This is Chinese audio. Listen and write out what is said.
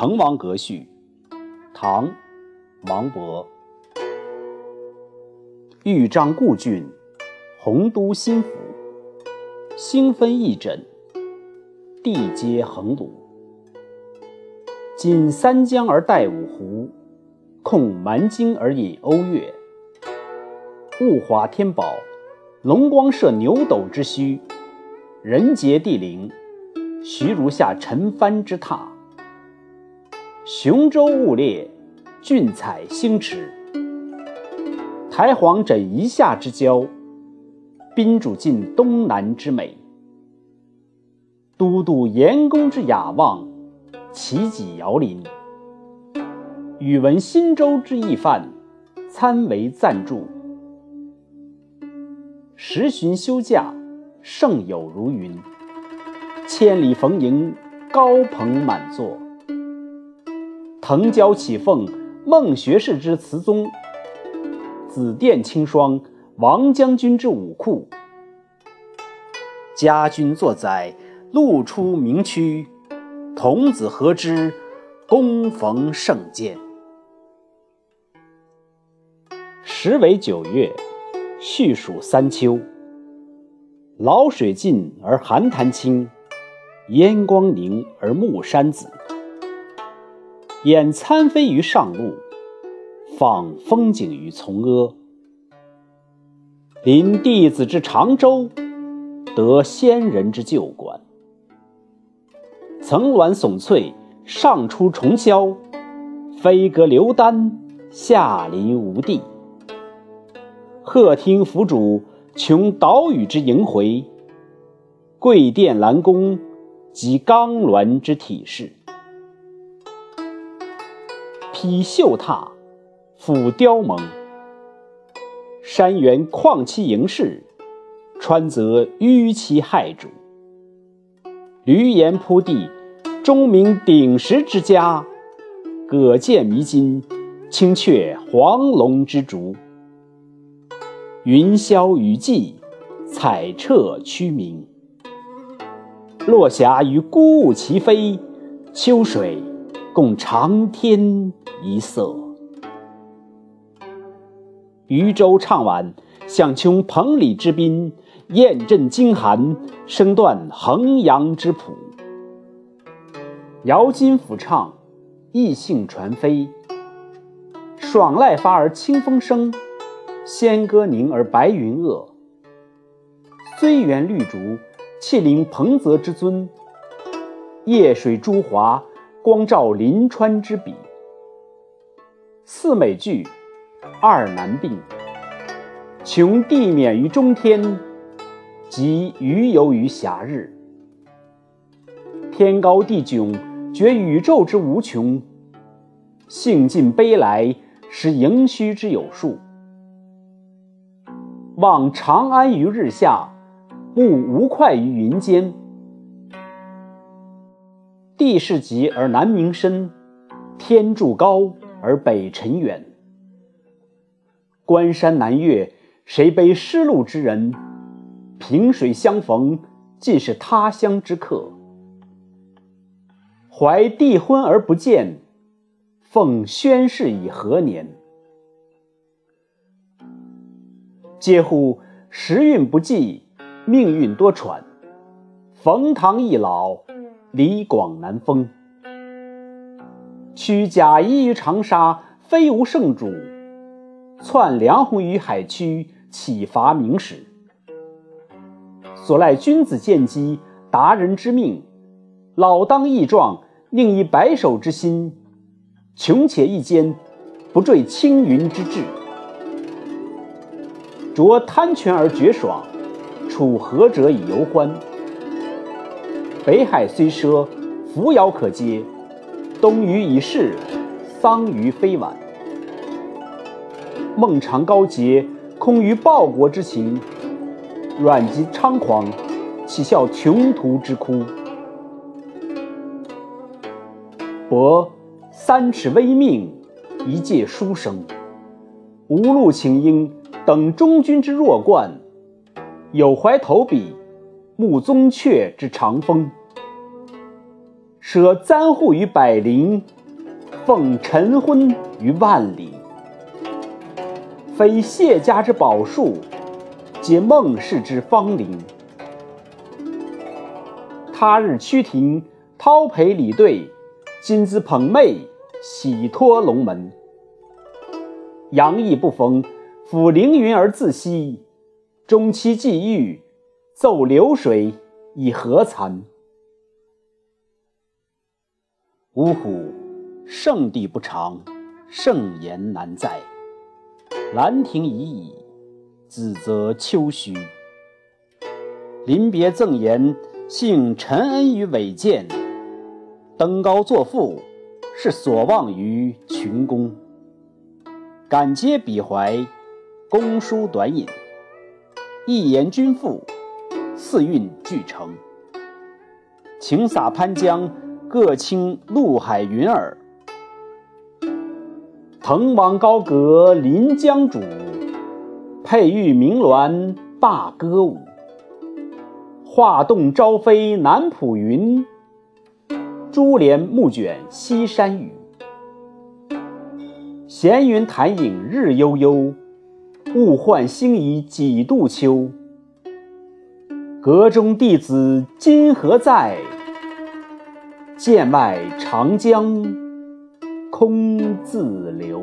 滕王阁序，唐·王勃。豫章故郡，洪都新府。星分翼轸，地接衡庐。襟三江而带五湖，控蛮荆而引瓯越。物华天宝，龙光射牛斗之墟；人杰地灵，徐如下陈蕃之榻。雄州雾列，俊采星驰。台隍枕夷夏之交，宾主尽东南之美。都督阎公之雅望，齐己遥临。宇文新州之义范，参为赞助。时旬休假，盛友如云。千里逢迎，高朋满座。腾蛟起凤，孟学士之词宗；紫殿清霜，王将军之武库。家君作宰，路出名区；童子何知，躬逢圣鉴。时为九月，序属三秋。潦水尽而寒潭清，烟光凝而暮山紫。掩参飞于上路，访风景于从阿。临帝子之长洲，得先人之旧馆。层峦耸翠，上出重霄；飞阁流丹，下临无地。鹤汀凫渚，穷岛屿之萦回；桂殿兰宫，集冈峦之体势。披绣闼，俯雕甍。山原旷其盈视，川泽纡其骇瞩。闾阎扑地，钟鸣鼎食之家；葛剑弥津，青雀黄龙之逐。云霄雨霁，彩彻区明。落霞与孤鹜齐飞，秋水共长天一色。渔舟唱晚，响穷彭蠡之滨；雁阵惊寒，声断衡阳之浦。瑶金抚唱，逸兴传飞。爽籁发而清风生，仙歌凝而白云遏。虽园绿竹，气凌彭泽之尊；夜水朱华，光照临川之笔。四美具，二难并。穷地免于中天，极余游于暇日。天高地迥，觉宇宙之无穷；兴尽悲来，识盈虚之有数。望长安于日下，慕吴会于云间。地势极而南溟深，天柱高。而北辰远，关山难越，谁悲失路之人？萍水相逢，尽是他乡之客。怀帝昏而不见，奉宣室以何年？嗟乎！时运不济，命运多舛。冯唐易老，李广难封。屈贾谊于长沙，非无圣主；窜梁鸿于海曲，岂乏明史？所赖君子见机，达人之命。老当益壮，宁以白首之心；穷且益坚，不坠青云之志。濯贪泉而觉爽，处涸辙以犹欢。北海虽赊，扶摇可接。东隅已逝，桑榆非晚。孟尝高洁，空余报国之情；阮籍猖狂，岂效穷途之哭？伯三尺微命，一介书生，无路请缨，等中军之弱冠；有怀投笔，慕宗悫之长风。舍簪笏于百龄，奉晨昏于万里。非谢家之宝树，皆孟氏之芳邻。他日趋庭，叨陪礼对，今兹捧袂，喜托龙门。杨意不逢，抚凌云而自惜；终期既遇，奏流水以何惭？呜呼！圣地不长，盛言难在。兰亭已矣，梓泽秋虚。临别赠言，幸陈恩于伟饯；登高作赋，是所望于群公。感皆彼怀，公书短引，一言均赋，四韵俱成。晴洒潘江，各倾陆海云耳。滕王高阁临江渚，佩玉鸣鸾罢歌舞。画栋朝飞南浦云，珠帘暮卷西山雨。闲云潭影日悠悠，物换星移几度秋。阁中弟子今何在？剑外长江空自流。